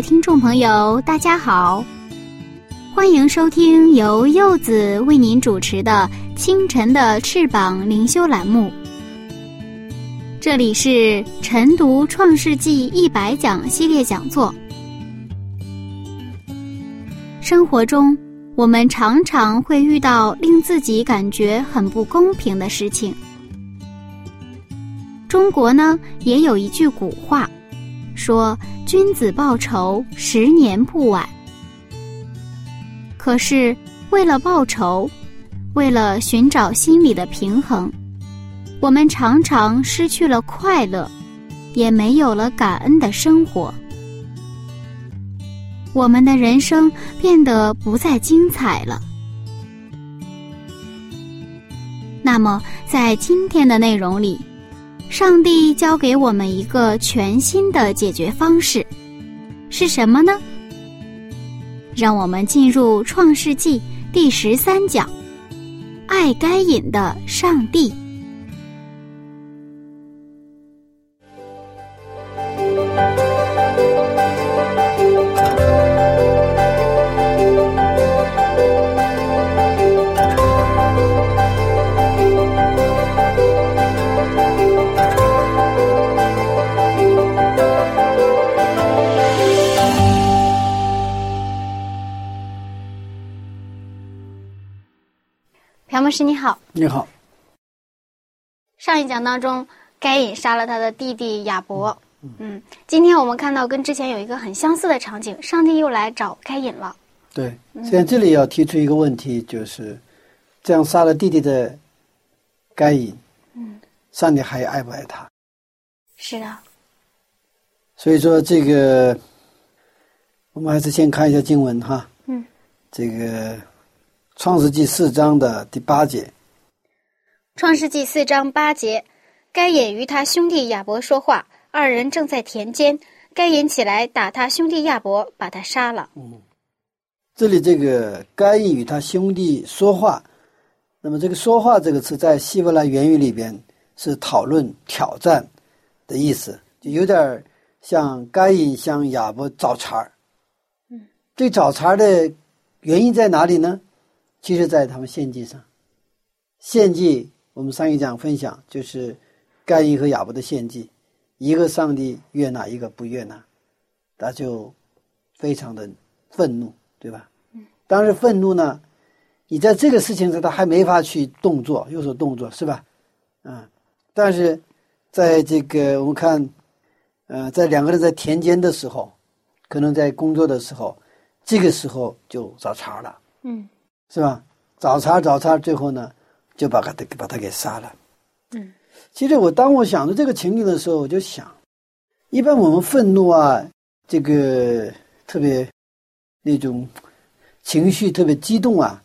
听众朋友，大家好，欢迎收听由柚子为您主持的《清晨的翅膀》灵修栏目。这里是晨读《创世纪一百讲》系列讲座。生活中，我们常常会遇到令自己感觉很不公平的事情。中国呢，也有一句古话。说君子报仇，十年不晚。可是为了报仇，为了寻找心理的平衡，我们常常失去了快乐，也没有了感恩的生活。我们的人生变得不再精彩了。那么，在今天的内容里。上帝教给我们一个全新的解决方式，是什么呢？让我们进入《创世纪》第十三讲：爱该隐的上帝。你好，上一讲当中，该隐杀了他的弟弟亚伯。嗯，今天我们看到跟之前有一个很相似的场景，上帝又来找该隐了。对，现在这里要提出一个问题，就是这样杀了弟弟的该隐，嗯，上帝还爱不爱他？是的。所以说，这个我们还是先看一下经文哈。嗯，这个。创世纪四章的第八节。创世纪四章八节，该隐与他兄弟亚伯说话，二人正在田间。该隐起来打他兄弟亚伯，把他杀了。嗯，这里这个该隐与他兄弟说话，那么这个“说话”这个词在希伯来原语里边是讨论、挑战的意思，就有点像该隐向亚伯找茬儿。嗯，这找茬儿的原因在哪里呢？其实，在他们献祭上，献祭我们上一讲分享就是该隐和亚伯的献祭，一个上帝悦纳，一个不悦纳，他就非常的愤怒，对吧？嗯。当时愤怒呢，你在这个事情上他还没法去动作，有所动作，是吧？嗯。但是，在这个我们看，呃，在两个人在田间的时候，可能在工作的时候，这个时候就找茬了。嗯。是吧？找茬找茬，最后呢，就把他把他给杀了。嗯，其实我当我想着这个情景的时候，我就想，一般我们愤怒啊，这个特别那种情绪特别激动啊，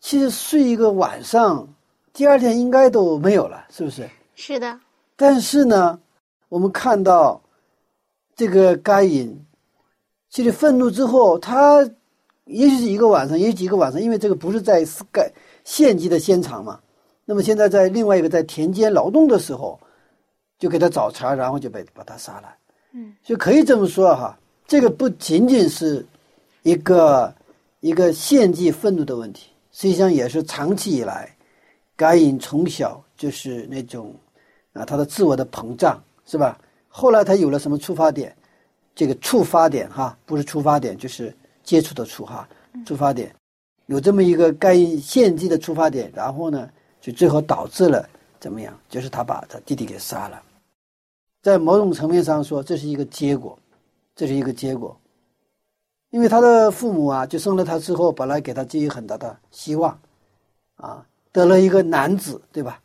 其实睡一个晚上，第二天应该都没有了，是不是？是的。但是呢，我们看到这个该隐，其实愤怒之后，他。也许是一个晚上，也许几个晚上，因为这个不是在盖献祭的现场嘛。那么现在在另外一个在田间劳动的时候，就给他找茬，然后就被把他杀了。嗯，就可以这么说哈，这个不仅仅是一个一个献祭愤怒的问题，实际上也是长期以来，该隐从小就是那种啊，他的自我的膨胀是吧？后来他有了什么出发点？这个触发点哈，不是出发点就是。接触的触哈触发点，有这么一个该献祭的出发点，然后呢，就最后导致了怎么样？就是他把他弟弟给杀了。在某种层面上说，这是一个结果，这是一个结果。因为他的父母啊，就生了他之后，本来给他寄予很大的希望，啊，得了一个男子，对吧？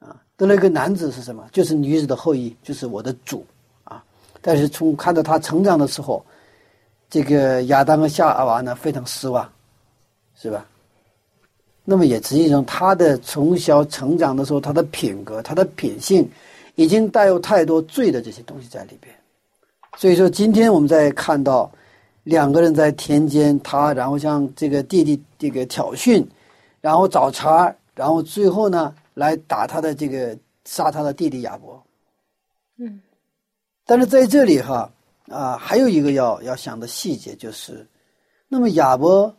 啊，得了一个男子是什么？就是女子的后裔，就是我的主啊。但是从看到他成长的时候，这个亚当和夏娃呢非常失望，是吧？那么也实际上他的从小成长的时候，他的品格、他的品性，已经带有太多罪的这些东西在里边。所以说，今天我们在看到两个人在田间，他然后向这个弟弟这个挑衅，然后找茬，然后最后呢来打他的这个杀他的弟弟亚伯。嗯，但是在这里哈啊，还有一个要要想的细节就是，那么亚伯，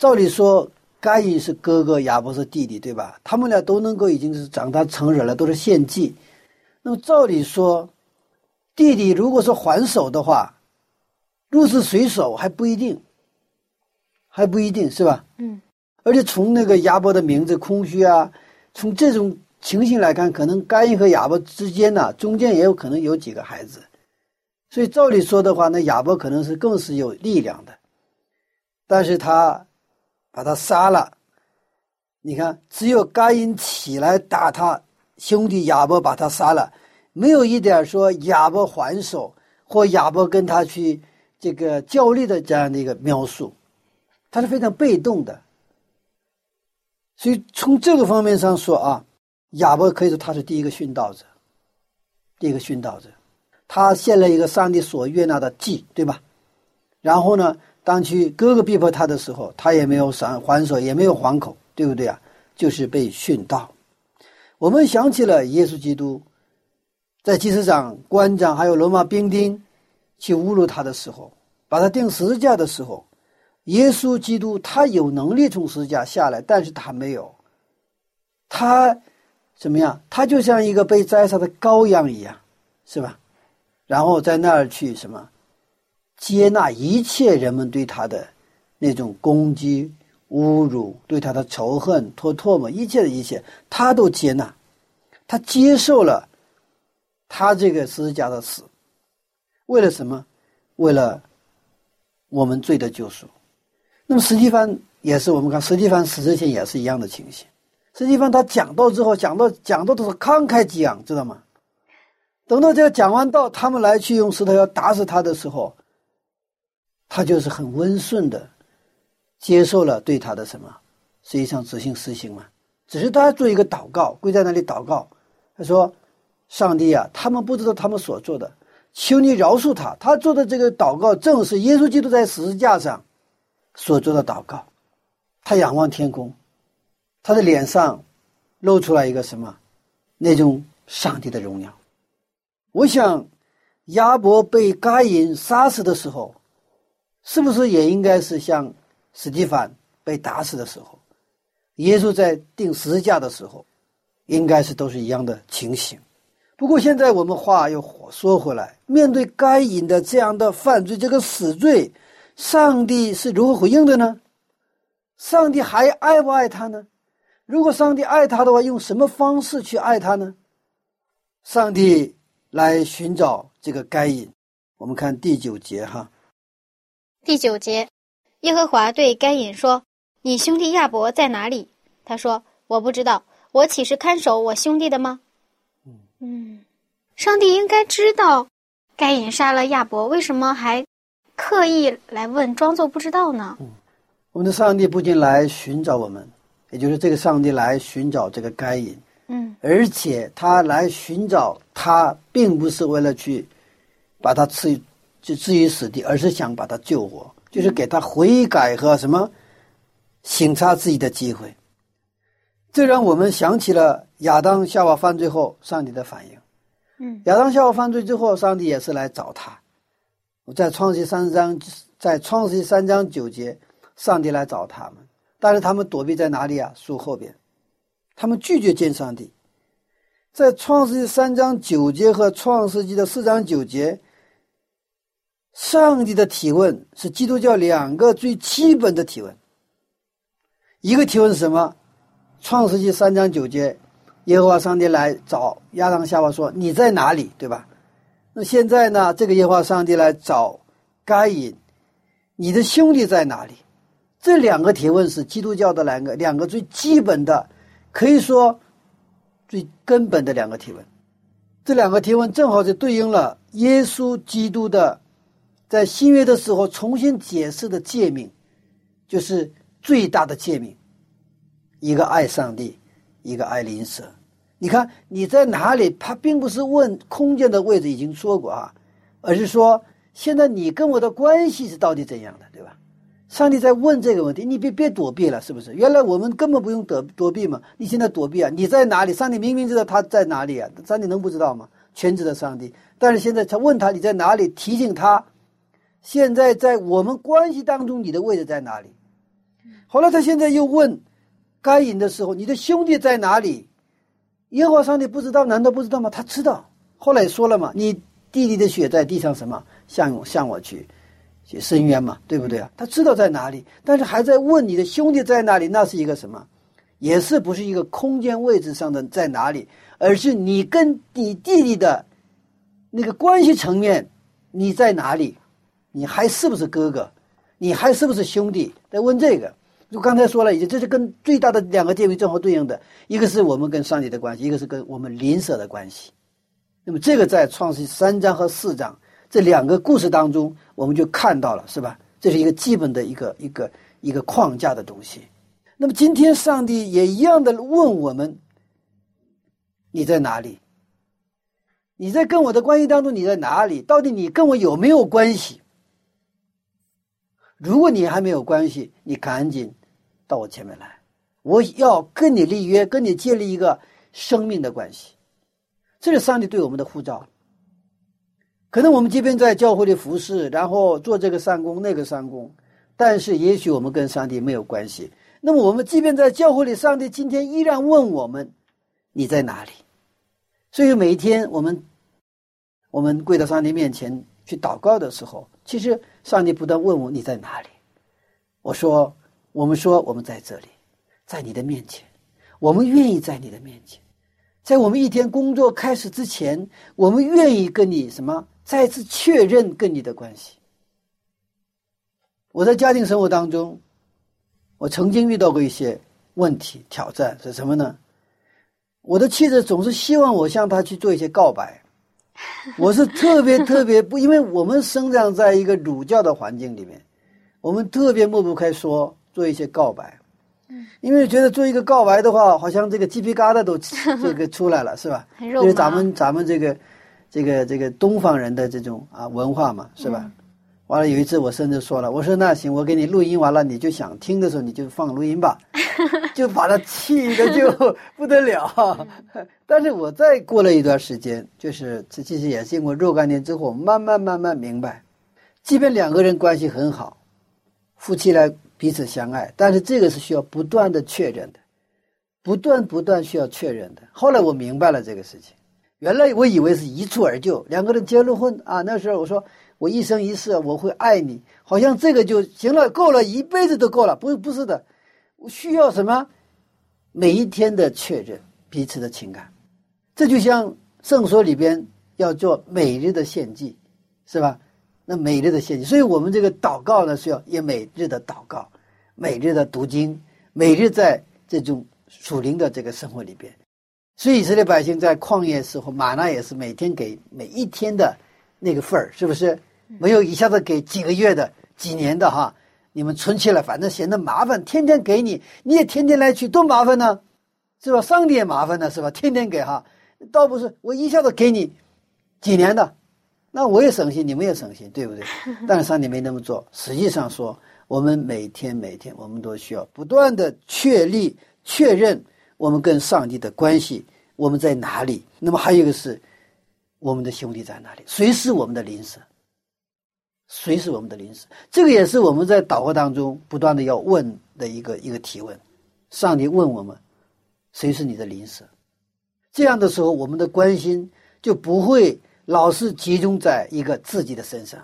照理说该隐是哥哥，亚伯是弟弟，对吧？他们俩都能够已经是长大成人了，都是献祭。那么照理说。弟弟如果是还手的话，入是谁手还不一定，还不一定是吧？嗯。而且从那个亚伯的名字空虚啊，从这种情形来看，可能甘因和亚伯之间呢，中间也有可能有几个孩子，所以照理说的话，那亚伯可能是更是有力量的，但是他把他杀了，你看，只有甘因起来打他兄弟亚伯，把他杀了。没有一点说亚伯还手或亚伯跟他去这个较力的这样的一个描述，他是非常被动的。所以从这个方面上说啊，亚伯可以说他是第一个殉道者，第一个殉道者，他献了一个上帝所悦纳的祭，对吧？然后呢，当去哥哥逼迫他的时候，他也没有还还手，也没有还口，对不对啊？就是被殉道。我们想起了耶稣基督。在祭司长、官长还有罗马兵丁去侮辱他的时候，把他钉十字架的时候，耶稣基督他有能力从十字架下来，但是他没有。他怎么样？他就像一个被宰杀的羔羊一样，是吧？然后在那儿去什么？接纳一切人们对他的那种攻击、侮辱，对他的仇恨、唾唾沫，一切的一切，他都接纳，他接受了。他这个十字架的死，为了什么？为了我们罪的救赎。那么史蒂芬也是，我们看史蒂芬死之前也是一样的情形。史蒂芬他讲道之后，讲到讲到都是慷慨激昂，知道吗？等到这个讲完道，他们来去用石头要打死他的时候，他就是很温顺的接受了对他的什么，实际上执行死刑嘛。只是他做一个祷告，跪在那里祷告，他说。上帝啊，他们不知道他们所做的，求你饶恕他。他做的这个祷告，正是耶稣基督在十字架上所做的祷告。他仰望天空，他的脸上露出来一个什么？那种上帝的荣耀。我想，亚伯被该隐杀死的时候，是不是也应该是像史蒂凡被打死的时候？耶稣在钉十字架的时候，应该是都是一样的情形。不过现在我们话又说回来，面对该隐的这样的犯罪，这个死罪，上帝是如何回应的呢？上帝还爱不爱他呢？如果上帝爱他的话，用什么方式去爱他呢？上帝来寻找这个该隐。我们看第九节哈。第九节，耶和华对该隐说：“你兄弟亚伯在哪里？”他说：“我不知道，我岂是看守我兄弟的吗？”嗯，上帝应该知道，该隐杀了亚伯，为什么还刻意来问，装作不知道呢？嗯，我们的上帝不仅来寻找我们，也就是这个上帝来寻找这个该隐。嗯，而且他来寻找他，并不是为了去把他置就置于死地，而是想把他救活，就是给他悔改和什么省察自己的机会。这让我们想起了亚当夏娃犯罪后上帝的反应。嗯，亚当夏娃犯罪之后，上帝也是来找他。在创世三章，在创世三章九节，上帝来找他们，但是他们躲避在哪里啊？树后边，他们拒绝见上帝。在创世纪三章九节和创世纪的四章九节，上帝的提问是基督教两个最基本的提问。一个提问是什么？创世纪三章九节，耶和华上帝来找亚当夏娃说：“你在哪里？”对吧？那现在呢？这个耶和华上帝来找该隐，你的兄弟在哪里？这两个提问是基督教的两个两个最基本的，可以说最根本的两个提问。这两个提问正好就对应了耶稣基督的在新约的时候重新解释的诫命，就是最大的诫命：一个爱上帝，一个爱邻舍。你看你在哪里？他并不是问空间的位置，已经说过啊，而是说现在你跟我的关系是到底怎样的，对吧？上帝在问这个问题，你别别躲避了，是不是？原来我们根本不用躲躲避嘛，你现在躲避啊？你在哪里？上帝明明知道他在哪里啊，上帝能不知道吗？全知的上帝，但是现在他问他你在哪里？提醒他，现在在我们关系当中，你的位置在哪里？后来他现在又问该隐的时候，你的兄弟在哪里？耶和华上帝不知道？难道不知道吗？他知道。后来说了嘛，你弟弟的血在地上什么向向我去去伸冤嘛，对不对啊？他知道在哪里，但是还在问你的兄弟在哪里？那是一个什么？也是不是一个空间位置上的在哪里？而是你跟你弟弟的那个关系层面，你在哪里？你还是不是哥哥？你还是不是兄弟？在问这个。就刚才说了，已经这是跟最大的两个界面正好对应的，一个是我们跟上帝的关系，一个是跟我们邻舍的关系。那么这个在创世三章和四章这两个故事当中，我们就看到了，是吧？这是一个基本的一个一个一个框架的东西。那么今天上帝也一样的问我们：你在哪里？你在跟我的关系当中你在哪里？到底你跟我有没有关系？如果你还没有关系，你赶紧。到我前面来，我要跟你立约，跟你建立一个生命的关系。这是上帝对我们的呼召。可能我们即便在教会里服侍，然后做这个善功、那个善功，但是也许我们跟上帝没有关系。那么我们即便在教会里，上帝今天依然问我们：你在哪里？所以每一天我们我们跪到上帝面前去祷告的时候，其实上帝不断问我：你在哪里？我说。我们说，我们在这里，在你的面前，我们愿意在你的面前，在我们一天工作开始之前，我们愿意跟你什么再次确认跟你的关系。我在家庭生活当中，我曾经遇到过一些问题挑战是什么呢？我的妻子总是希望我向她去做一些告白，我是特别特别不，因为我们生长在一个儒教的环境里面，我们特别抹不开说。做一些告白，嗯，因为觉得做一个告白的话，好像这个鸡皮疙瘩都这个出来了，是吧？因为咱们咱们这个这个这个东方人的这种啊文化嘛，是吧？完了有一次我甚至说了，我说那行，我给你录音完了，你就想听的时候你就放录音吧，就把他气的就不得了。但是我再过了一段时间，就是这其实也经过若干年之后，慢慢慢慢明白，即便两个人关系很好，夫妻来。彼此相爱，但是这个是需要不断的确认的，不断不断需要确认的。后来我明白了这个事情，原来我以为是一蹴而就，两个人结了婚啊，那时候我说我一生一世我会爱你，好像这个就行了，够了一辈子都够了。不不是的，我需要什么？每一天的确认彼此的情感，这就像圣所里边要做每日的献祭，是吧？那每日的献祭，所以我们这个祷告呢，是要也每日的祷告，每日的读经，每日在这种属灵的这个生活里边。所以以色列百姓在旷野时候，马纳也是每天给每一天的那个份儿，是不是？没有一下子给几个月的、几年的哈？你们存起来，反正嫌得麻烦，天天给你，你也天天来取，多麻烦呢，是吧？上帝也麻烦呢，是吧？天天给哈，倒不是我一下子给你几年的。那我也省心，你们也省心，对不对？但是上帝没那么做。实际上说，我们每天每天，我们都需要不断的确立、确认我们跟上帝的关系，我们在哪里？那么还有一个是，我们的兄弟在哪里？谁是我们的邻舍？谁是我们的邻舍？这个也是我们在祷告当中不断的要问的一个一个提问。上帝问我们：谁是你的邻舍？这样的时候，我们的关心就不会。老是集中在一个自己的身上，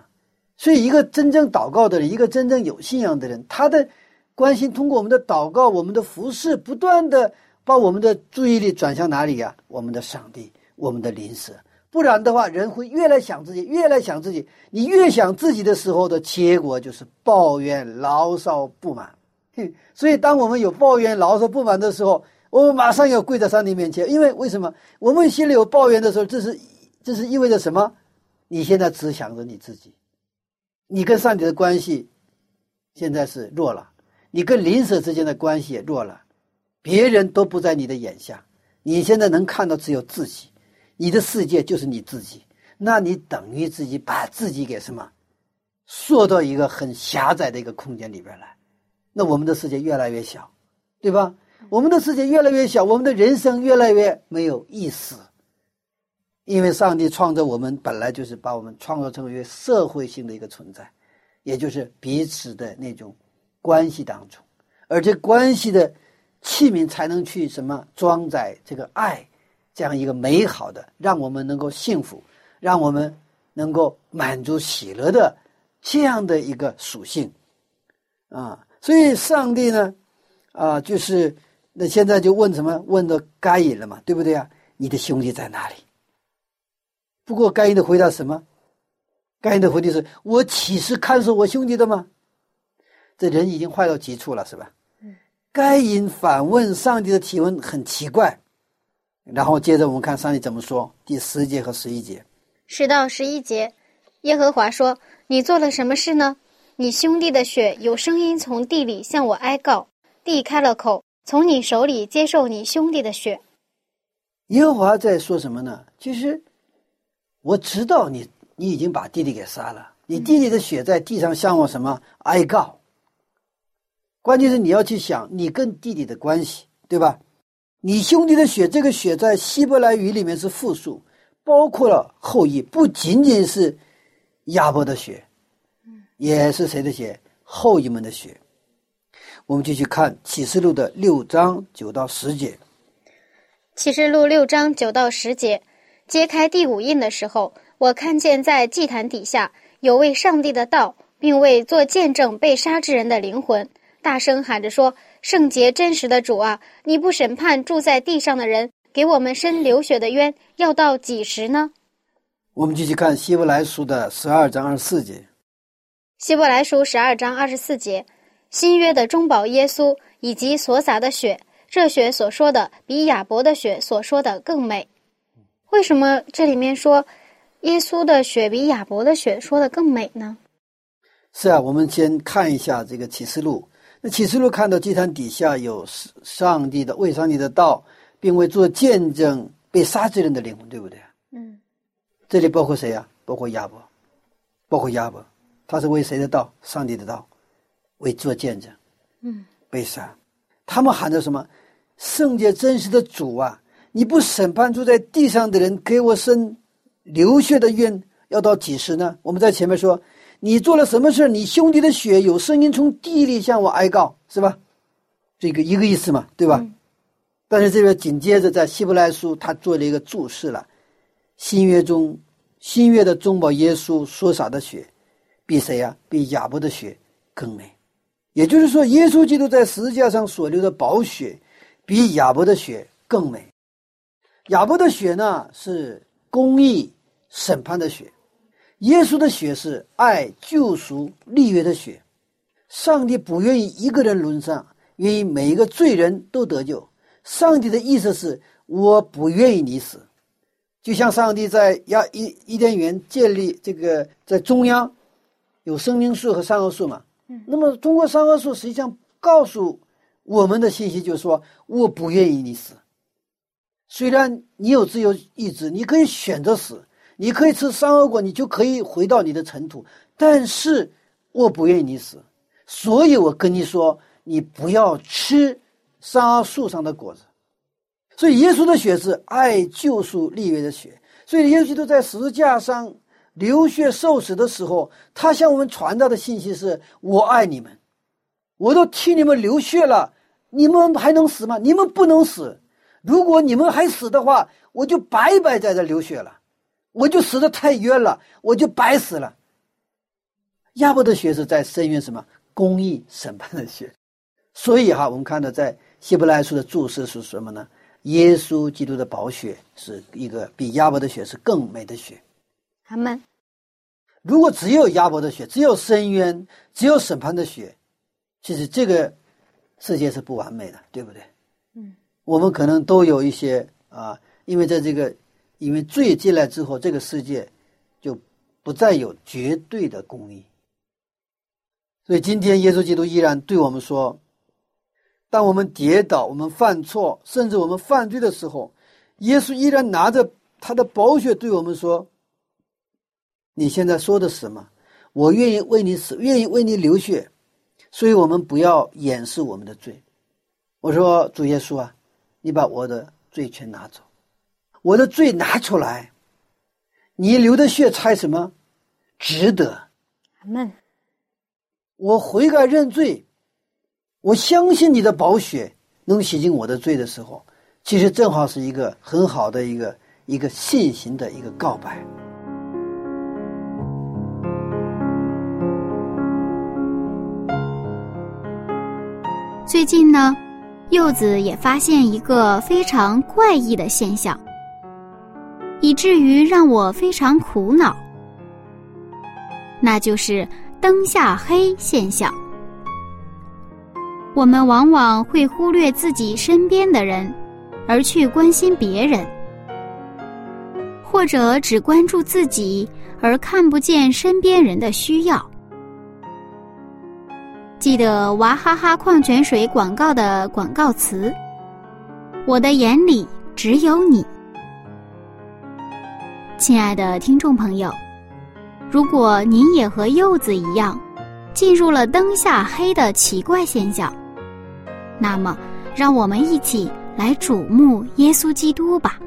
所以一个真正祷告的人，一个真正有信仰的人，他的关心通过我们的祷告，我们的服饰，不断的把我们的注意力转向哪里呀？我们的上帝，我们的灵舍。不然的话，人会越来想自己，越来想自己。你越想自己的时候的结果就是抱怨、牢骚、不满。所以，当我们有抱怨、牢骚、不满的时候，我们马上要跪在上帝面前。因为为什么？我们心里有抱怨的时候，这是这是意味着什么？你现在只想着你自己，你跟上帝的关系现在是弱了，你跟邻舍之间的关系也弱了，别人都不在你的眼下，你现在能看到只有自己，你的世界就是你自己，那你等于自己把自己给什么缩到一个很狭窄的一个空间里边来，那我们的世界越来越小，对吧？我们的世界越来越小，我们的人生越来越没有意思。因为上帝创造我们本来就是把我们创造成为社会性的一个存在，也就是彼此的那种关系当中，而这关系的器皿才能去什么装载这个爱，这样一个美好的，让我们能够幸福，让我们能够满足喜乐的这样的一个属性啊。所以上帝呢，啊，就是那现在就问什么？问到该隐了嘛，对不对啊？你的兄弟在哪里？不过，该隐的回答什么？该隐的回答是：“我岂是看守我兄弟的吗？”这人已经坏到极处了，是吧？该隐反问上帝的提问很奇怪。然后接着我们看上帝怎么说，第十节和十一节。十到十一节，耶和华说：“你做了什么事呢？你兄弟的血有声音从地里向我哀告，地开了口，从你手里接受你兄弟的血。”耶和华在说什么呢？其实。我知道你，你已经把弟弟给杀了。你弟弟的血在地上向我什么哀告？关键是你要去想你跟弟弟的关系，对吧？你兄弟的血，这个血在希伯来语里面是复数，包括了后裔，不仅仅是亚伯的血，也是谁的血？后裔们的血。我们继续看启示录的六章九到十节。启示录六章九到十节。揭开第五印的时候，我看见在祭坛底下有位上帝的道，并为做见证被杀之人的灵魂，大声喊着说：“圣洁真实的主啊，你不审判住在地上的人，给我们伸流血的冤，要到几时呢？”我们继续看希伯来书的十二章二十四节。希伯来书十二章二十四节，新约的中保耶稣以及所洒的血，这血所说的比亚伯的血所说的更美。为什么这里面说耶稣的血比亚伯的血说的更美呢？是啊，我们先看一下这个启示录。那启示录看到祭坛底下有上帝的为上帝的道，并为做见证被杀之人的灵魂，对不对？嗯。这里包括谁呀？包括亚伯，包括亚伯，他是为谁的道？上帝的道，为做见证。嗯。被杀，他们喊着什么？圣洁真实的主啊！你不审判住在地上的人，给我生流血的冤，要到几时呢？我们在前面说，你做了什么事你兄弟的血有声音从地里向我哀告，是吧？这个一个意思嘛，对吧？但是这边紧接着在希伯来书，他做了一个注释了：新约中，新约的中保耶稣所洒的血，比谁呀？比亚伯的血更美。也就是说，耶稣基督在十字架上所流的宝血，比亚伯的血更美。亚伯的血呢是公义审判的血，耶稣的血是爱救赎立约的血。上帝不愿意一个人沦丧，愿意每一个罪人都得救。上帝的意思是，我不愿意你死。就像上帝在亚伊伊甸园建立这个在中央有生命树和善恶树嘛，那么通过善恶树实际上告诉我们的信息就是说，我不愿意你死。虽然你有自由意志，你可以选择死，你可以吃善恶果，你就可以回到你的尘土。但是我不愿意你死，所以我跟你说，你不要吃善恶树上的果子。所以耶稣的血是爱救赎立约的血。所以耶稣基督在十字架上流血受死的时候，他向我们传达的信息是：我爱你们，我都替你们流血了，你们还能死吗？你们不能死。如果你们还死的话，我就白白在这流血了，我就死的太冤了，我就白死了。亚伯的血是在深渊什么公义审判的血，所以哈，我们看到在希伯来书的注释是什么呢？耶稣基督的宝血是一个比亚伯的血是更美的血。阿门。如果只有亚伯的血，只有深渊，只有审判的血，其实这个世界是不完美的，对不对？嗯，我们可能都有一些啊，因为在这个因为罪进来之后，这个世界就不再有绝对的公义。所以今天耶稣基督依然对我们说：，当我们跌倒、我们犯错，甚至我们犯罪的时候，耶稣依然拿着他的宝血对我们说：“你现在说的是什么？我愿意为你死，愿意为你流血。”所以我们不要掩饰我们的罪。我说主耶稣啊，你把我的罪全拿走，我的罪拿出来，你流的血猜什么？值得。阿门。我悔改认罪，我相信你的宝血能洗净我的罪的时候，其实正好是一个很好的一个一个信心的一个告白。最近呢，柚子也发现一个非常怪异的现象，以至于让我非常苦恼，那就是灯下黑现象。我们往往会忽略自己身边的人，而去关心别人，或者只关注自己，而看不见身边人的需要。记得娃哈哈矿泉水广告的广告词：“我的眼里只有你。”亲爱的听众朋友，如果您也和柚子一样，进入了灯下黑的奇怪现象，那么让我们一起来瞩目耶稣基督吧。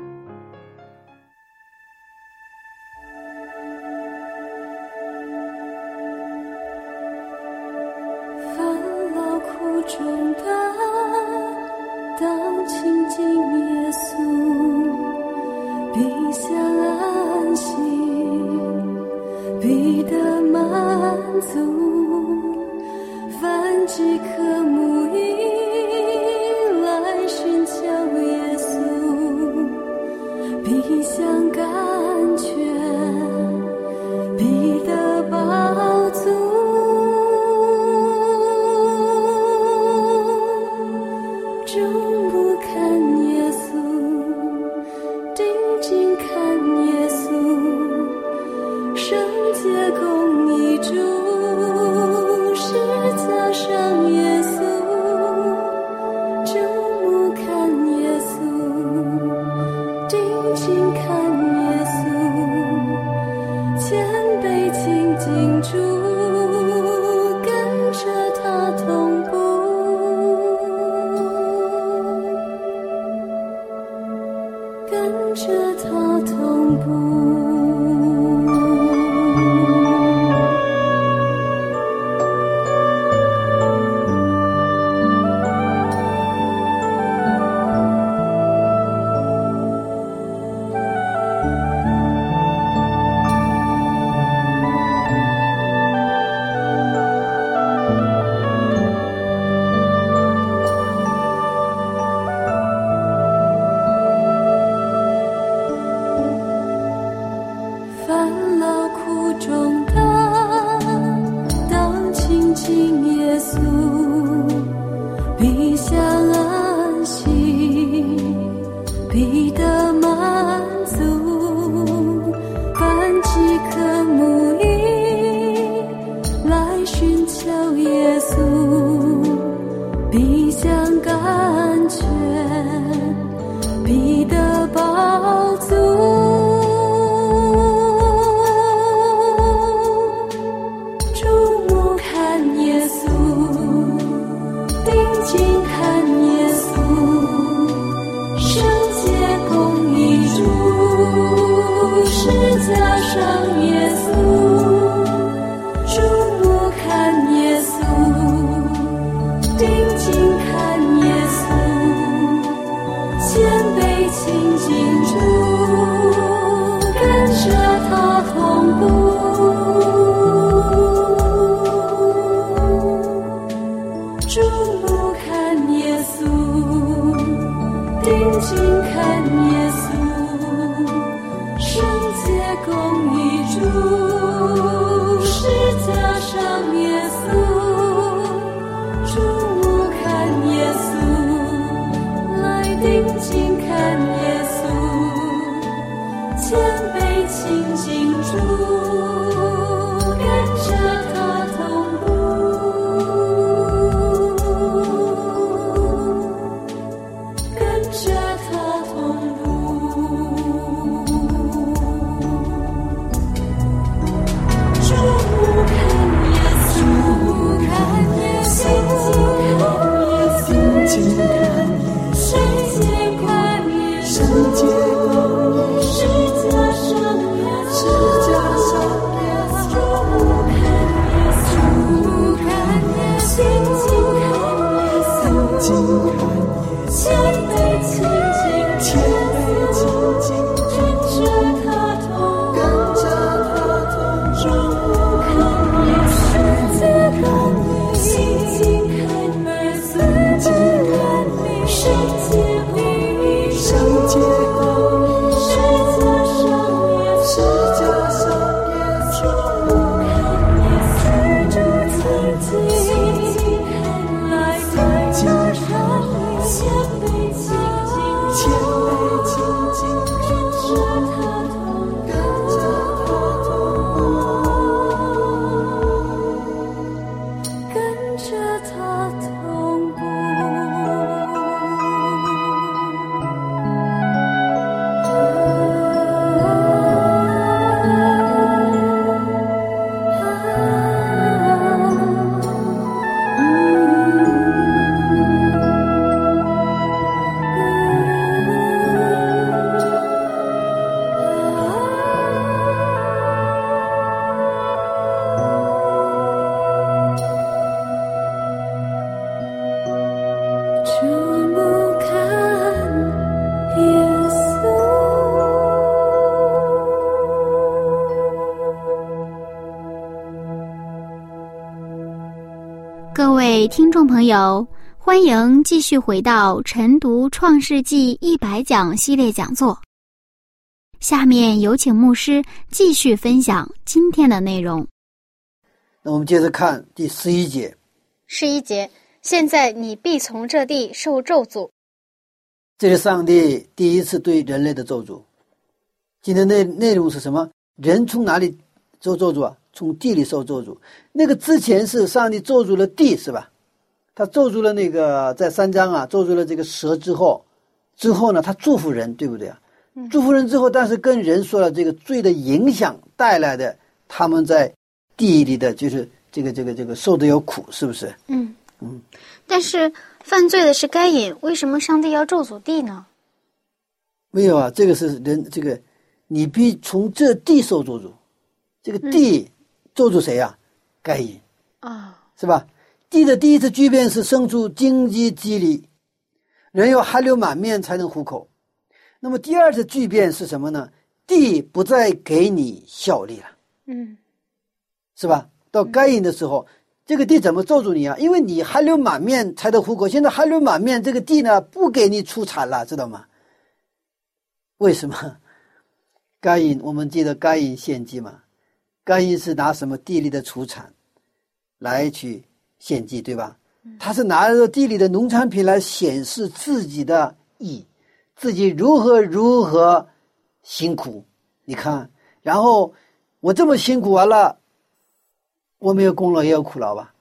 金珠听众朋友，欢迎继续回到晨读《创世纪》一百讲系列讲座。下面有请牧师继续分享今天的内容。那我们接着看第十一节。十一节，现在你必从这地受咒诅。这是上帝第一次对人类的咒诅。今天内内容是什么？人从哪里受咒诅啊？从地里受咒诅，那个之前是上帝咒诅了地，是吧？他咒住了那个在三章啊，咒住了这个蛇之后，之后呢，他祝福人，对不对啊？祝福人之后，但是跟人说了这个罪的影响带来的，他们在地里的就是这个这个这个受的有苦，是不是？嗯嗯。但是犯罪的是该隐，为什么上帝要咒诅地呢？没有啊，这个是人这个，你必从这地受咒诅，这个地。咒诅谁呀？该隐啊，是吧？地的第一次巨变是生出荆棘蒺藜，人要汗流满面才能糊口。那么第二次巨变是什么呢？地不再给你效力了，嗯，是吧？到该隐的时候，这个地怎么咒住你啊？因为你汗流满面才能糊口，现在汗流满面，这个地呢不给你出产了，知道吗？为什么？该隐，我们记得该隐献祭嘛？该隐是拿什么地里的出产来去献祭，对吧？他是拿着地里的农产品来显示自己的义，自己如何如何辛苦。你看，然后我这么辛苦完了，我没有功劳也有苦劳吧？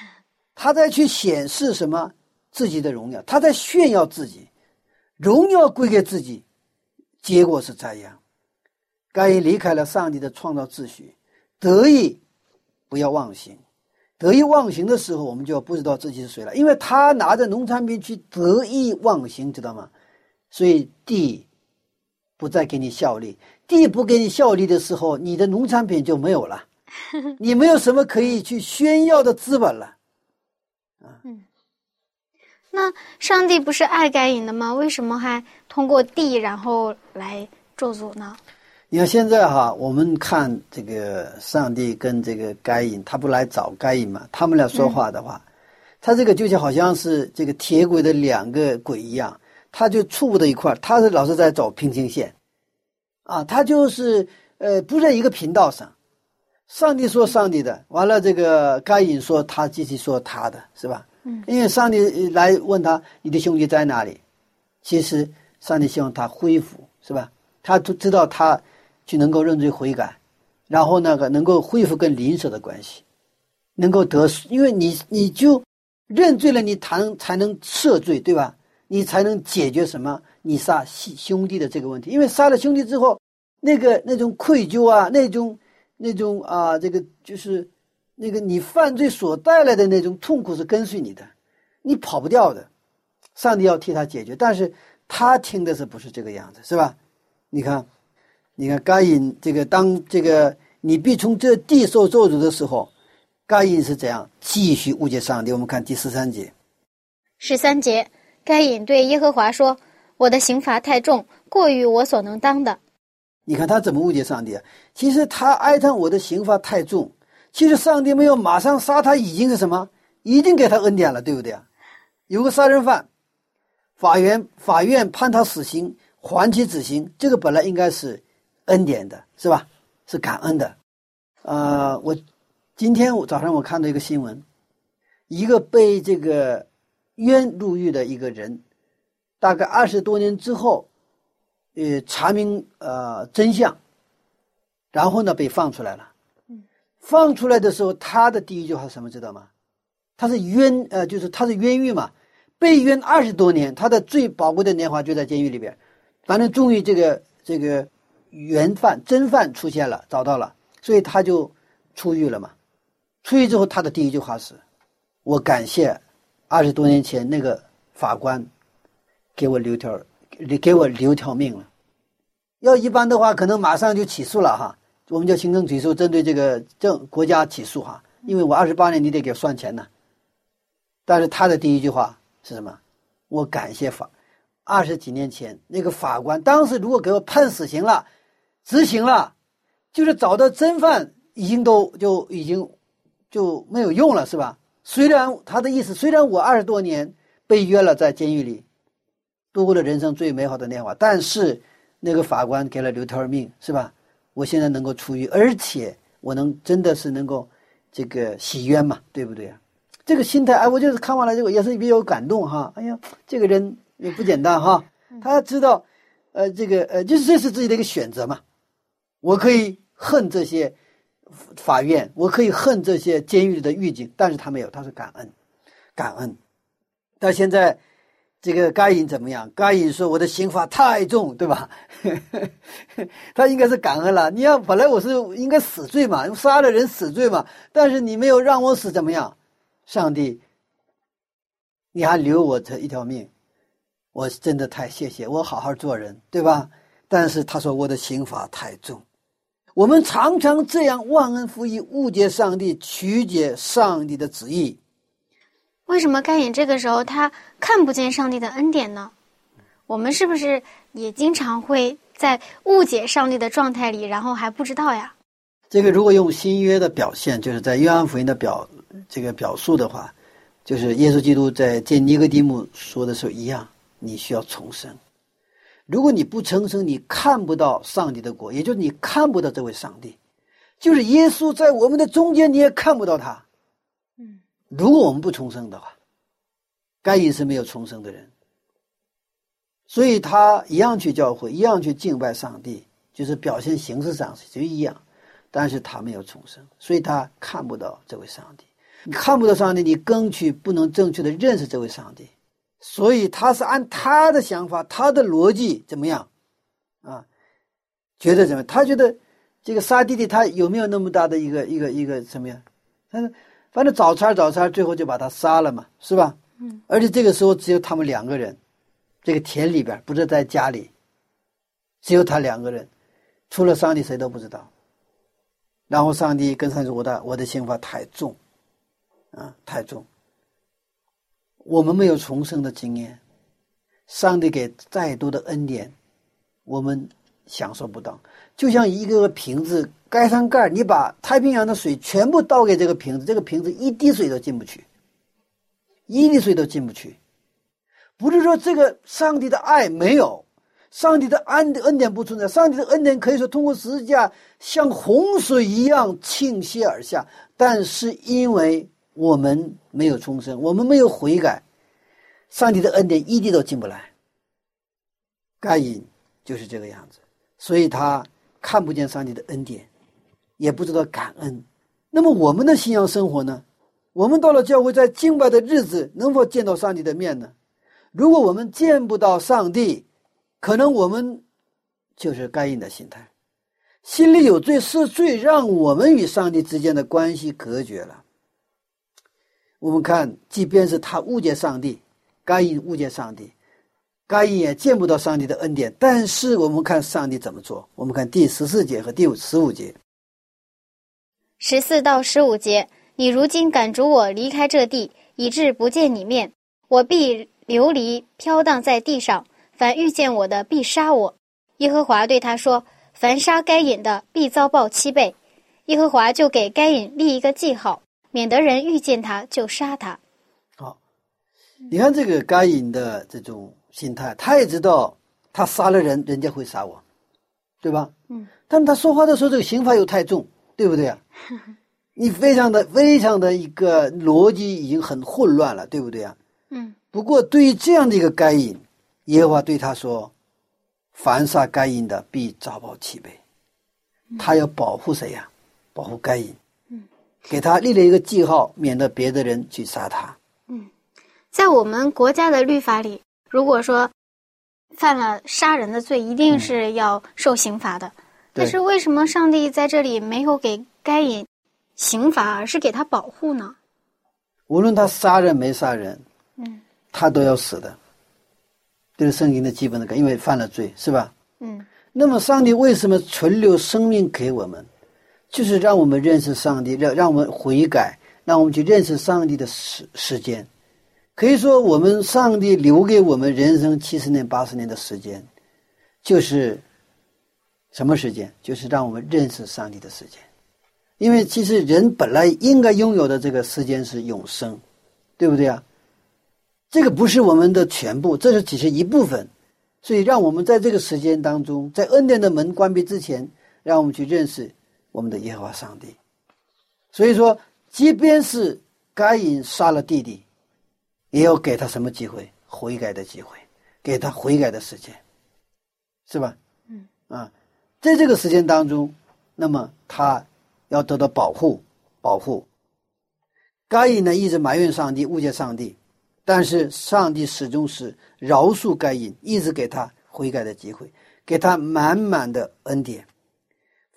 他在去显示什么自己的荣耀？他在炫耀自己，荣耀归给自己。结果是这样，该隐离开了上帝的创造秩序。得意，不要忘形。得意忘形的时候，我们就不知道自己是谁了。因为他拿着农产品去得意忘形，知道吗？所以地不再给你效力。地不给你效力的时候，你的农产品就没有了，你没有什么可以去炫耀的资本了。啊，嗯。那上帝不是爱该隐的吗？为什么还通过地然后来咒诅呢？你看现在哈，我们看这个上帝跟这个该隐，他不来找该隐嘛？他们俩说话的话，他这个就像好像是这个铁轨的两个轨一样，他就触不到一块他是老是在走平行线，啊，他就是呃不在一个频道上。上帝说上帝的，完了这个该隐说他继续说他的，是吧？嗯。因为上帝来问他你的兄弟在哪里，其实上帝希望他恢复，是吧？他都知道他。就能够认罪悔改，然后那个能够恢复跟邻舍的关系，能够得，因为你你就认罪了，你才能才能赦罪，对吧？你才能解决什么？你杀兄兄弟的这个问题，因为杀了兄弟之后，那个那种愧疚啊，那种那种啊，这个就是那个你犯罪所带来的那种痛苦是跟随你的，你跑不掉的。上帝要替他解决，但是他听的是不是这个样子，是吧？你看。你看，该隐这个当这个你必从这地受咒诅的时候，该隐是怎样继续误解上帝？我们看第十三节，十三节，该隐对耶和华说：“我的刑罚太重，过于我所能当的。”你看他怎么误解上帝啊？其实他哀叹我的刑罚太重，其实上帝没有马上杀他，已经是什么？已经给他恩典了，对不对啊？有个杀人犯，法院法院判他死刑，缓期执行，这个本来应该是恩典的，是吧？是感恩的。呃，我今天我早上我看到一个新闻，一个被这个冤入狱的一个人，大概二十多年之后，呃，查明呃真相，然后呢被放出来了。放出来的时候，他的第一句话什么知道吗？他是冤呃，就是他是冤狱嘛，被冤二十多年，他的最宝贵的年华就在监狱里边。反正终于这个这个原犯真犯出现了，找到了，所以他就出狱了嘛。出狱之后，他的第一句话是：“我感谢二十多年前那个法官给我留条给我留条命了。要一般的话，可能马上就起诉了哈。”我们叫行政起诉，针对这个政国家起诉哈，因为我二十八年，你得给算钱呢。但是他的第一句话是什么？我感谢法，二十几年前那个法官，当时如果给我判死刑了，执行了，就是找到真犯，已经都就已经就没有用了，是吧？虽然他的意思，虽然我二十多年被约了在监狱里，度过了人生最美好的年华，但是那个法官给了刘条命，是吧？我现在能够出狱，而且我能真的是能够这个洗冤嘛，对不对啊？这个心态，哎，我就是看完了这个也是比较感动哈。哎呀，这个人也不简单哈。他知道，呃，这个呃，就是这是自己的一个选择嘛。我可以恨这些法院，我可以恨这些监狱里的狱警，但是他没有，他是感恩，感恩。到现在。这个该隐怎么样？该隐说：“我的刑罚太重，对吧？” 他应该是感恩了。你要本来我是应该死罪嘛，杀了人死罪嘛，但是你没有让我死，怎么样？上帝，你还留我这一条命，我真的太谢谢我，好好做人，对吧？但是他说我的刑罚太重，我们常常这样忘恩负义，误解上帝，曲解上帝的旨意。为什么该隐这个时候他看不见上帝的恩典呢？我们是不是也经常会在误解上帝的状态里，然后还不知道呀？这个如果用新约的表现，就是在约翰福音的表这个表述的话，就是耶稣基督在见尼哥底母说的时候一样，你需要重生。如果你不重生，你看不到上帝的国，也就是你看不到这位上帝，就是耶稣在我们的中间，你也看不到他。嗯如果我们不重生的话，该隐是没有重生的人，所以他一样去教会，一样去敬拜上帝，就是表现形式上就一样，但是他没有重生，所以他看不到这位上帝。你看不到上帝，你更去不能正确的认识这位上帝，所以他是按他的想法、他的逻辑怎么样啊？觉得怎么？他觉得这个杀弟弟，他有没有那么大的一个一个一个什么呀？他说。反正找茬找茬，最后就把他杀了嘛，是吧？嗯。而且这个时候只有他们两个人，这个田里边不是在家里，只有他两个人，除了上帝谁都不知道。然后上帝跟上帝说：“我的我的刑罚太重，啊，太重。我们没有重生的经验，上帝给再多的恩典，我们享受不到。就像一个个瓶子。”盖上盖你把太平洋的水全部倒给这个瓶子，这个瓶子一滴水都进不去，一滴水都进不去。不是说这个上帝的爱没有，上帝的恩恩典不存在，上帝的恩典可以说通过十字架像洪水一样倾泻而下，但是因为我们没有重生，我们没有悔改，上帝的恩典一滴都进不来。该隐就是这个样子，所以他看不见上帝的恩典。也不知道感恩，那么我们的信仰生活呢？我们到了教会，在敬拜的日子，能否见到上帝的面呢？如果我们见不到上帝，可能我们就是该隐的心态，心里有罪，是罪，让我们与上帝之间的关系隔绝了。我们看，即便是他误解上帝，该隐误解上帝，该隐也见不到上帝的恩典。但是我们看上帝怎么做？我们看第十四节和第十五节。十四到十五节，你如今赶逐我离开这地，以致不见你面。我必流离飘荡在地上，凡遇见我的必杀我。耶和华对他说：“凡杀该隐的，必遭报七倍。”耶和华就给该隐立一个记号，免得人遇见他就杀他。好，你看这个该隐的这种心态，他也知道他杀了人，人家会杀我，对吧？嗯。但他说话的时候，这个刑罚又太重，对不对啊？你非常的、非常的一个逻辑已经很混乱了，对不对啊？嗯。不过，对于这样的一个该隐，耶和华对他说：“凡杀该隐的，必遭报七倍。”他要保护谁呀？保护该隐。嗯。给他立了一个记号，免得别的人去杀他。嗯，在我们国家的律法里，如果说犯了杀人的罪，一定是要受刑罚的。但是为什么上帝在这里没有给该隐刑罚，而是给他保护呢？无论他杀人没杀人，嗯，他都要死的，这是圣经的基本的概，因为犯了罪，是吧？嗯。那么上帝为什么存留生命给我们？就是让我们认识上帝，让让我们悔改，让我们去认识上帝的时时间。可以说，我们上帝留给我们人生七十年、八十年的时间，就是。什么时间？就是让我们认识上帝的时间，因为其实人本来应该拥有的这个时间是永生，对不对啊？这个不是我们的全部，这是只是一部分，所以让我们在这个时间当中，在恩典的门关闭之前，让我们去认识我们的耶和华上帝。所以说，即便是该隐杀了弟弟，也要给他什么机会？悔改的机会，给他悔改的时间，是吧？嗯啊。在这个时间当中，那么他要得到保护，保护。该隐呢一直埋怨上帝，误解上帝，但是上帝始终是饶恕该隐，一直给他悔改的机会，给他满满的恩典。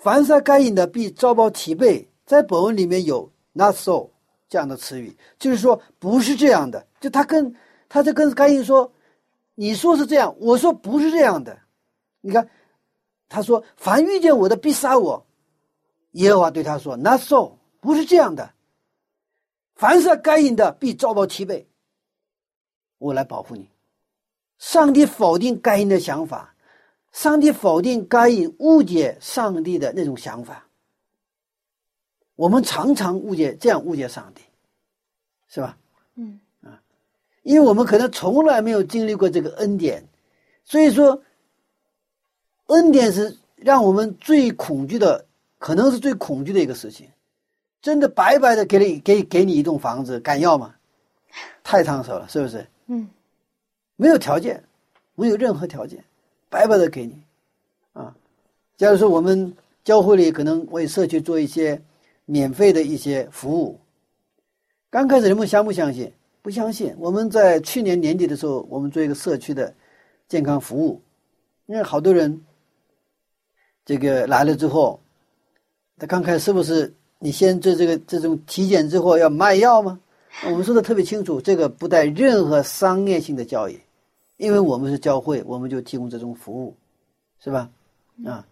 凡杀该隐的，必遭报提倍。在本文里面有 “not so” 这样的词语，就是说不是这样的。就他跟他在跟该隐说：“你说是这样，我说不是这样的。”你看。他说：“凡遇见我的，必杀我。”耶和华对他说：“Not so，不是这样的。凡是该隐的，必遭报七倍。我来保护你。”上帝否定该隐的想法，上帝否定该隐误解上帝的那种想法。我们常常误解，这样误解上帝，是吧？嗯啊，因为我们可能从来没有经历过这个恩典，所以说。恩典是让我们最恐惧的，可能是最恐惧的一个事情。真的白白的给你给给你一栋房子，敢要吗？太烫手了，是不是？嗯，没有条件，没有任何条件，白白的给你，啊。假如说我们教会里可能为社区做一些免费的一些服务，刚开始人们相不相信？不相信。我们在去年年底的时候，我们做一个社区的健康服务，因为好多人。这个来了之后，他刚开始是不是你先做这个这种体检之后要卖药吗？我们说的特别清楚，这个不带任何商业性的交易，因为我们是教会，我们就提供这种服务，是吧？啊，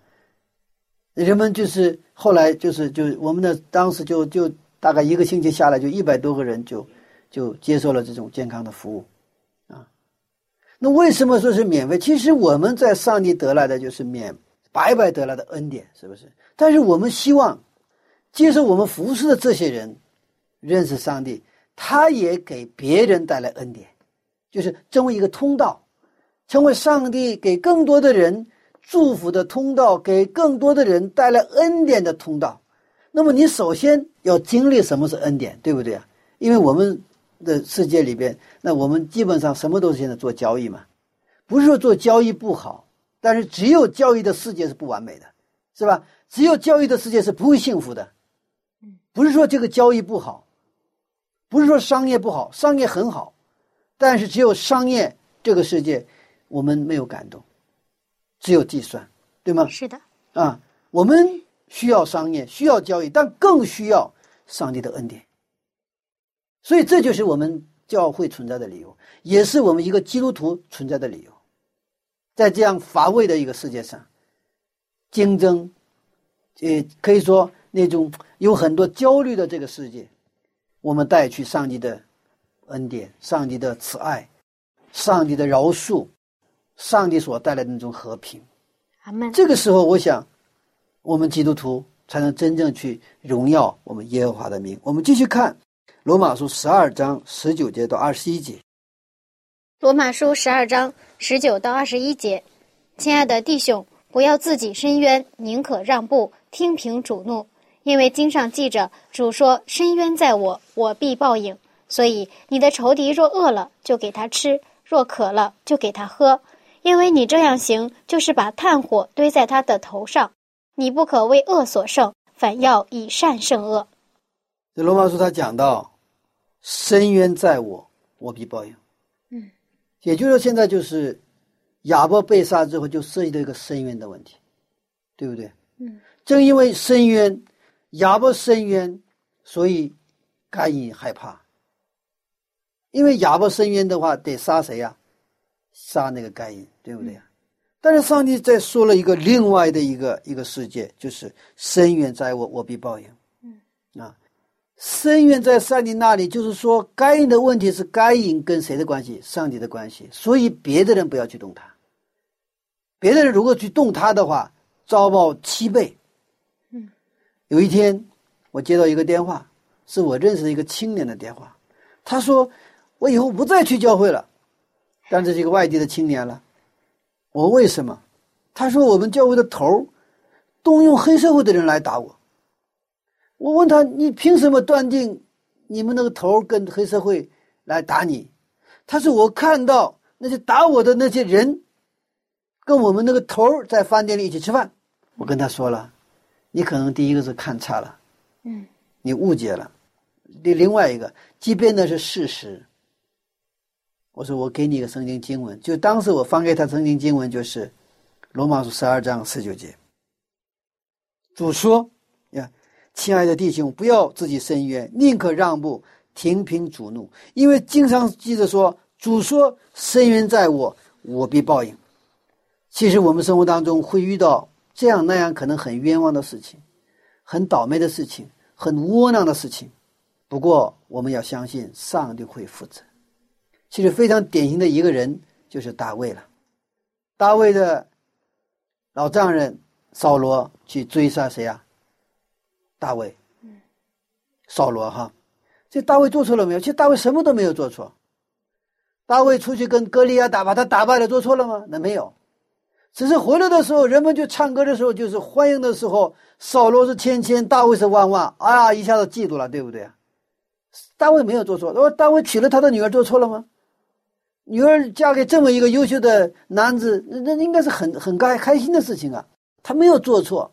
人们就是后来就是就我们的当时就就大概一个星期下来，就一百多个人就就接受了这种健康的服务，啊，那为什么说是免费？其实我们在上帝得来的就是免。白白得来的恩典，是不是？但是我们希望接受我们服侍的这些人认识上帝，他也给别人带来恩典，就是成为一个通道，成为上帝给更多的人祝福的通道，给更多的人带来恩典的通道。那么你首先要经历什么是恩典，对不对啊？因为我们的世界里边，那我们基本上什么都是现在做交易嘛，不是说做交易不好。但是，只有交易的世界是不完美的，是吧？只有交易的世界是不会幸福的。不是说这个交易不好，不是说商业不好，商业很好，但是只有商业这个世界，我们没有感动，只有计算，对吗？是的。啊，我们需要商业，需要交易，但更需要上帝的恩典。所以，这就是我们教会存在的理由，也是我们一个基督徒存在的理由。在这样乏味的一个世界上，竞争，呃，可以说那种有很多焦虑的这个世界，我们带去上帝的恩典、上帝的慈爱、上帝的饶恕、上帝所带来的那种和平。这个时候，我想，我们基督徒才能真正去荣耀我们耶和华的名。我们继续看罗马书十二章十九节到二十一节。罗马书十二章十九到二十一节，亲爱的弟兄，不要自己伸冤，宁可让步，听凭主怒。因为经上记着，主说：“伸冤在我，我必报应。”所以，你的仇敌若饿了，就给他吃；若渴了，就给他喝。因为你这样行，就是把炭火堆在他的头上。你不可为恶所胜，反要以善胜恶。这罗马书他讲到：“深渊在我，我必报应。”嗯，也就是说，现在就是哑巴被杀之后，就涉及到一个深渊的问题，对不对？嗯，正因为深渊。哑巴深渊，所以该隐害怕。因为哑巴伸冤的话，得杀谁呀？杀那个该隐，对不对呀？但是上帝在说了一个另外的一个一个世界，就是深渊在我，我必报应。嗯，啊，深渊在上帝那里，就是说该隐的问题是该隐跟谁的关系？上帝的关系。所以别的人不要去动他。别的人如果去动他的话，遭报七倍。嗯有一天，我接到一个电话，是我认识的一个青年的电话。他说：“我以后不再去教会了。”但这是一个外地的青年了。我为什么？他说：“我们教会的头动用黑社会的人来打我。”我问他：“你凭什么断定你们那个头跟黑社会来打你？”他说：“我看到那些打我的那些人，跟我们那个头在饭店里一起吃饭。”我跟他说了。你可能第一个是看差了，嗯，你误解了。另另外一个，即便那是事实，我说我给你一个圣经经文，就当时我发给他圣经经文就是罗马书十二章十九节。主说：“呀，亲爱的弟兄，不要自己伸冤，宁可让步，停平主怒，因为经常记着说，主说：伸冤在我，我必报应。其实我们生活当中会遇到。”这样那样可能很冤枉的事情，很倒霉的事情，很窝囊的事情。不过我们要相信上帝会负责。其实非常典型的一个人就是大卫了。大卫的老丈人扫罗去追杀谁啊？大卫。扫罗哈，这大卫做错了没有？其实大卫什么都没有做错。大卫出去跟歌利亚打，把他打败了，做错了吗？那没有。只是回来的时候，人们就唱歌的时候，就是欢迎的时候，扫罗是千千，大卫是万万，啊，一下子嫉妒了，对不对？大卫没有做错，说大卫娶了他的女儿，做错了吗？女儿嫁给这么一个优秀的男子，那那应该是很很开开心的事情啊。他没有做错，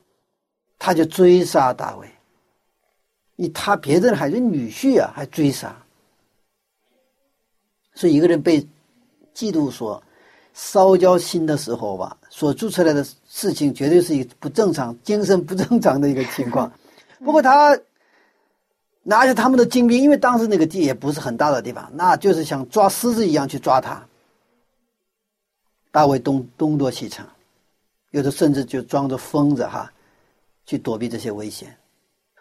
他就追杀大卫。你他别人还是女婿啊，还追杀，所以一个人被嫉妒所。烧焦心的时候吧，所做出来的事情绝对是一个不正常、精神不正常的一个情况。不过他拿着他们的精兵，因为当时那个地也不是很大的地方，那就是像抓狮子一样去抓他。大卫东东躲西藏，有的甚至就装着疯子哈，去躲避这些危险。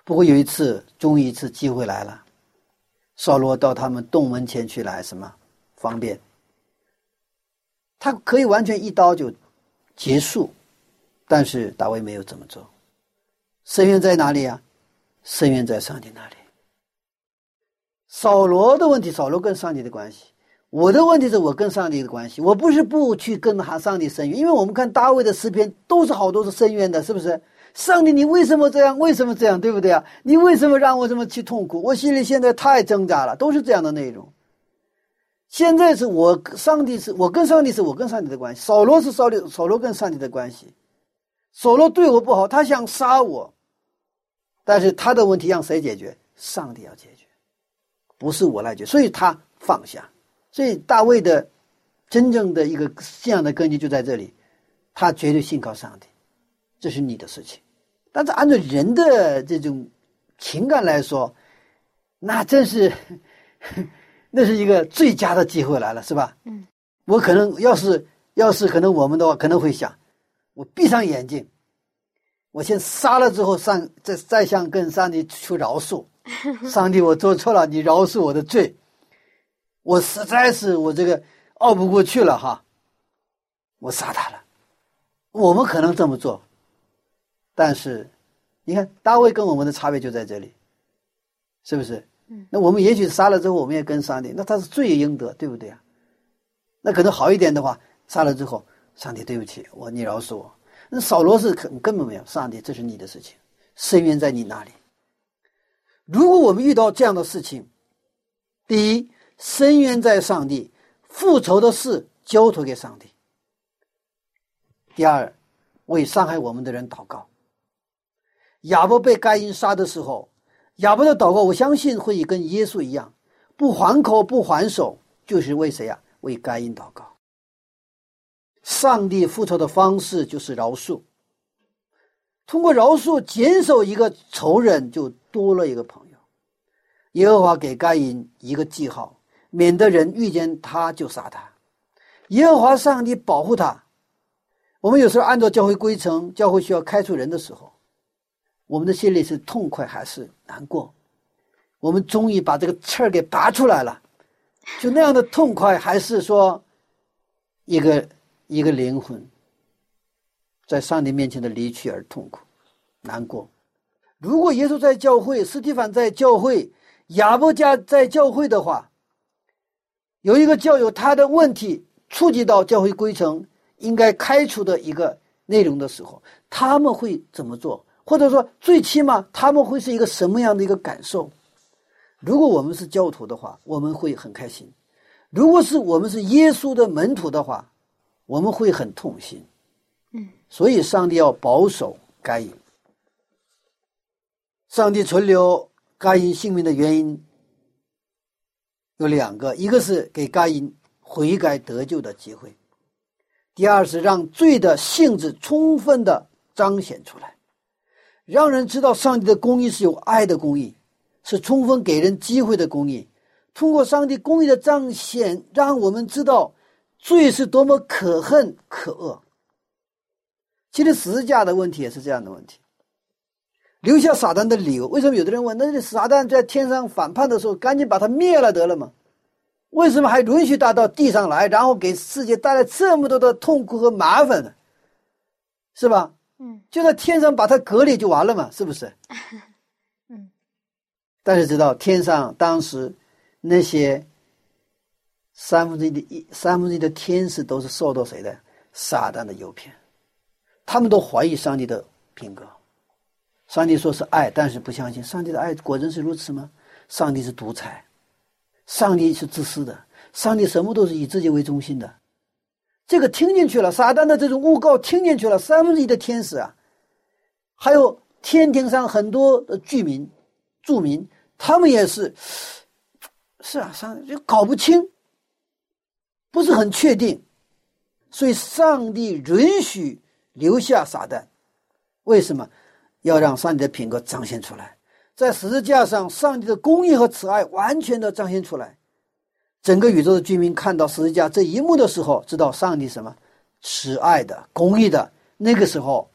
不过有一次，终于一次机会来了，扫罗到他们洞门前去来什么方便。他可以完全一刀就结束，但是大卫没有这么做。深渊在哪里啊？深渊在上帝那里。扫罗的问题，扫罗跟上帝的关系；我的问题是我跟上帝的关系。我不是不去跟哈上帝申冤，因为我们看大卫的诗篇，都是好多是深渊的，是不是？上帝，你为什么这样？为什么这样？对不对啊？你为什么让我这么去痛苦？我心里现在太挣扎了，都是这样的内容。现在是我上帝是我跟上帝是我跟上帝的关系，扫罗是扫罗扫罗跟上帝的关系，扫罗对我不好，他想杀我，但是他的问题让谁解决？上帝要解决，不是我来解决，所以他放下。所以大卫的真正的一个信仰的根基就在这里，他绝对信靠上帝，这是你的事情。但是按照人的这种情感来说，那真是。那是一个最佳的机会来了，是吧？嗯，我可能要是要是可能我们的话，可能会想，我闭上眼睛，我先杀了之后，上再再向跟上帝求饶恕，上帝我做错了，你饶恕我的罪。我实在是我这个熬不过去了哈，我杀他了。我们可能这么做，但是你看大卫跟我们的差别就在这里，是不是？嗯，那我们也许杀了之后，我们也跟上帝，那他是罪有应得，对不对啊？那可能好一点的话，杀了之后，上帝对不起我，你饶恕我。那扫罗是根根本没有，上帝这是你的事情，深渊在你那里。如果我们遇到这样的事情，第一，深渊在上帝，复仇的事交托给上帝；第二，为伤害我们的人祷告。亚伯被该隐杀的时候，亚伯的祷告，我相信会跟耶稣一样，不还口不还手，就是为谁呀？为该隐祷告。上帝复仇的方式就是饶恕，通过饶恕减少一个仇人，就多了一个朋友。耶和华给该隐一个记号，免得人遇见他就杀他。耶和华上帝保护他。我们有时候按照教会规程，教会需要开除人的时候，我们的心里是痛快还是难过？我们终于把这个刺儿给拔出来了，就那样的痛快，还是说一个？一个灵魂在上帝面前的离去而痛苦、难过。如果耶稣在教会，斯蒂凡在教会，亚伯家在教会的话，有一个教友他的问题触及到教会规程应该开除的一个内容的时候，他们会怎么做？或者说，最起码他们会是一个什么样的一个感受？如果我们是教徒的话，我们会很开心；如果是我们是耶稣的门徒的话，我们会很痛心，嗯，所以上帝要保守该隐。上帝存留该隐性命的原因有两个：一个是给该隐悔改得救的机会；第二是让罪的性质充分的彰显出来，让人知道上帝的公义是有爱的公义，是充分给人机会的公义。通过上帝公义的彰显，让我们知道。罪是多么可恨可恶！其实十字架的问题也是这样的问题。留下撒旦的理由，为什么有的人问：那撒旦在天上反叛的时候，赶紧把他灭了得了吗？为什么还允许他到地上来，然后给世界带来这么多的痛苦和麻烦呢？是吧？嗯，就在天上把他隔离就完了嘛，是不是？嗯。但是知道天上当时那些。三分之一的一三分之一的天使都是受到谁的撒旦的诱骗，他们都怀疑上帝的品格。上帝说是爱，但是不相信上帝的爱果真是如此吗？上帝是独裁，上帝是自私的，上帝什么都是以自己为中心的。这个听进去了，撒旦的这种诬告听进去了，三分之一的天使啊，还有天庭上很多的居民、住民，他们也是，是啊，上就搞不清。不是很确定，所以上帝允许留下撒旦，为什么？要让上帝的品格彰显出来，在十字架上，上帝的公义和慈爱完全的彰显出来。整个宇宙的居民看到十字架这一幕的时候，知道上帝什么？慈爱的、公义的。那个时候，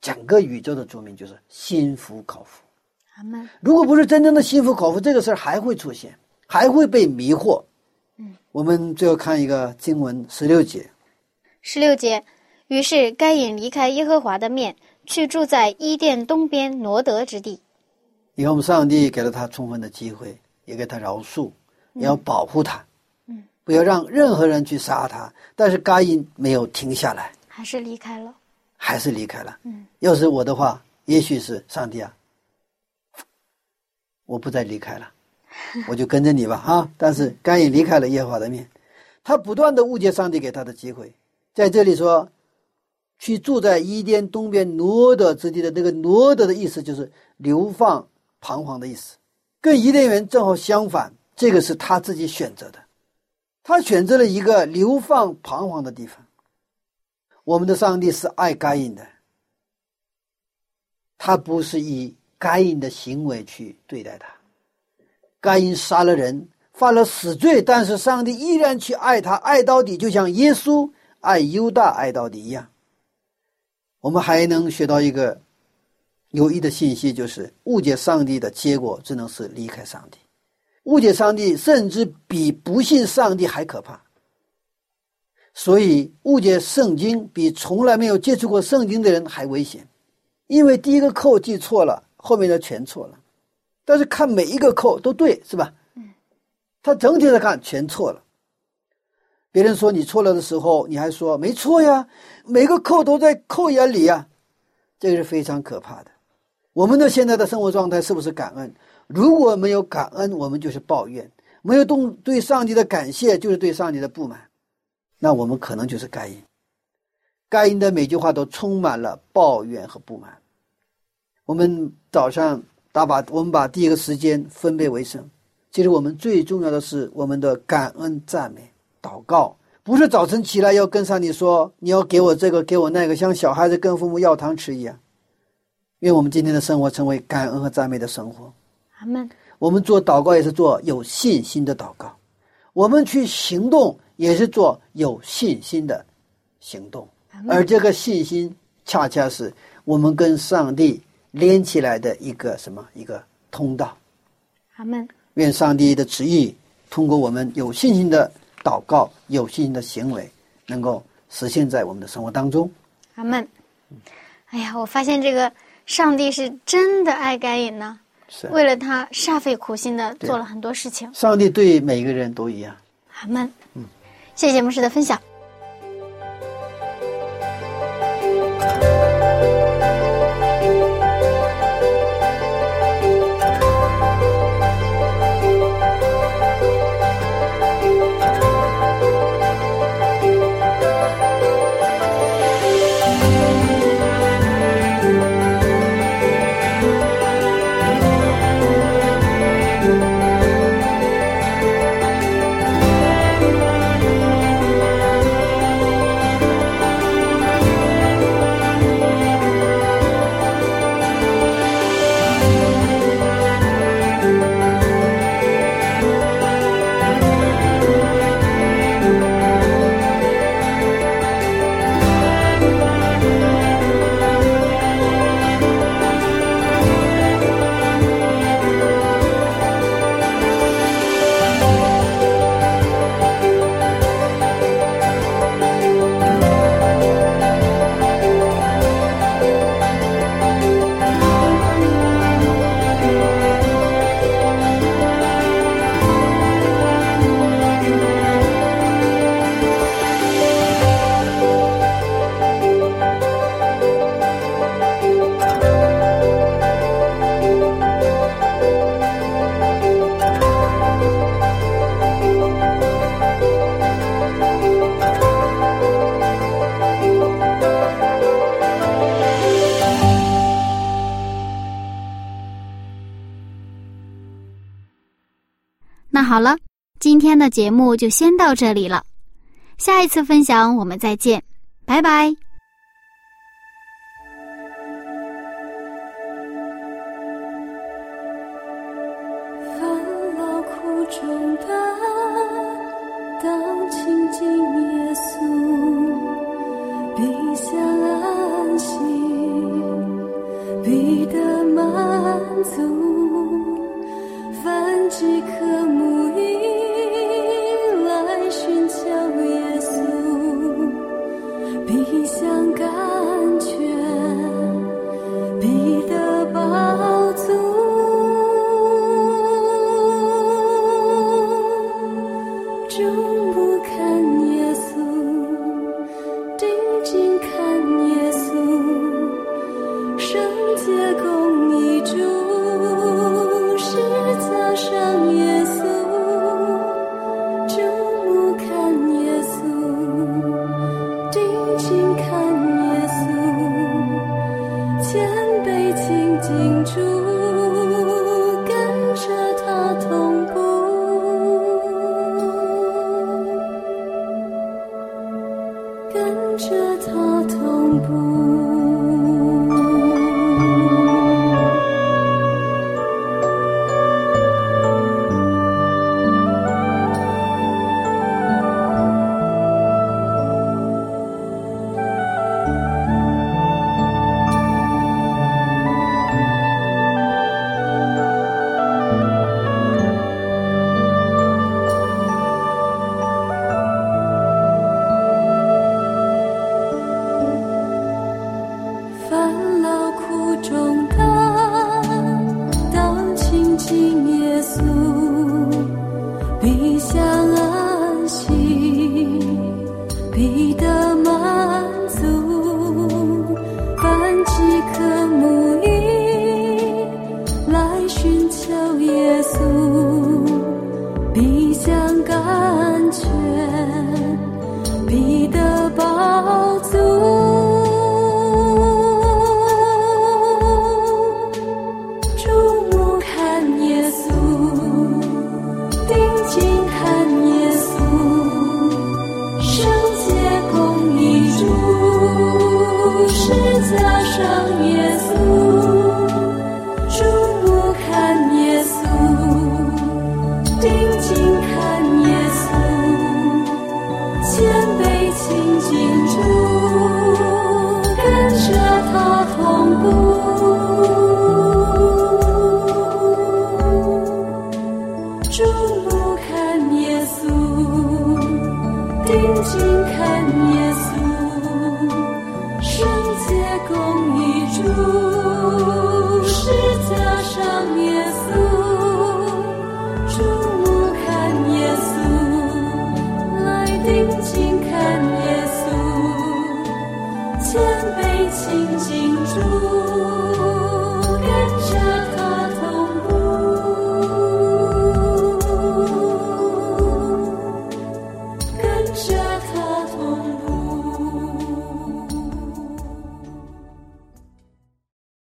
整个宇宙的居民就是心服口服。如果不是真正的心服口服，这个事儿还会出现，还会被迷惑。嗯我们最后看一个经文十六节。十六节，于是该隐离开耶和华的面，去住在伊甸东边挪得之地。你看，我们上帝给了他充分的机会，也给他饶恕，也要保护他，嗯，不要让任何人去杀他。但是该隐没有停下来，还是离开了，还是离开了。嗯，要是我的话，也许是上帝啊，我不再离开了。我就跟着你吧，啊！但是甘隐离开了耶和华的面，他不断的误解上帝给他的机会。在这里说，去住在伊甸东边挪得之地的那个挪得的意思，就是流放彷徨的意思，跟伊甸园正好相反。这个是他自己选择的，他选择了一个流放彷徨的地方。我们的上帝是爱该隐的，他不是以该隐的行为去对待他。该隐杀了人，犯了死罪，但是上帝依然去爱他，爱到底，就像耶稣爱犹大爱到底一样。我们还能学到一个有益的信息，就是误解上帝的结果只能是离开上帝。误解上帝甚至比不信上帝还可怕。所以，误解圣经比从来没有接触过圣经的人还危险，因为第一个扣记错了，后面的全错了。但是看每一个扣都对，是吧？嗯，他整体的看全错了。别人说你错了的时候，你还说没错呀，每个扣都在扣眼里呀，这个是非常可怕的。我们的现在的生活状态是不是感恩？如果没有感恩，我们就是抱怨；没有动对上帝的感谢，就是对上帝的不满。那我们可能就是该隐。该隐的每句话都充满了抱怨和不满。我们早上打把，我们把第一个时间分配为生。其实我们最重要的是我们的感恩赞美祷告，不是早晨起来要跟上帝说你要给我这个给我那个，像小孩子跟父母要糖吃一样。愿我们今天的生活成为感恩和赞美的生活。阿门。我们做祷告也是做有信心的祷告，我们去行动。也是做有信心的行动，而这个信心恰恰是我们跟上帝连起来的一个什么一个通道。阿门。愿上帝的旨意通过我们有信心的祷告、有信心的行为，能够实现在我们的生活当中。阿门。哎呀，我发现这个上帝是真的爱该隐呢，为了他煞费苦心的做了很多事情。上帝对每个人都一样。阿门。嗯。谢谢牧师的分享。好了，今天的节目就先到这里了，下一次分享我们再见，拜拜。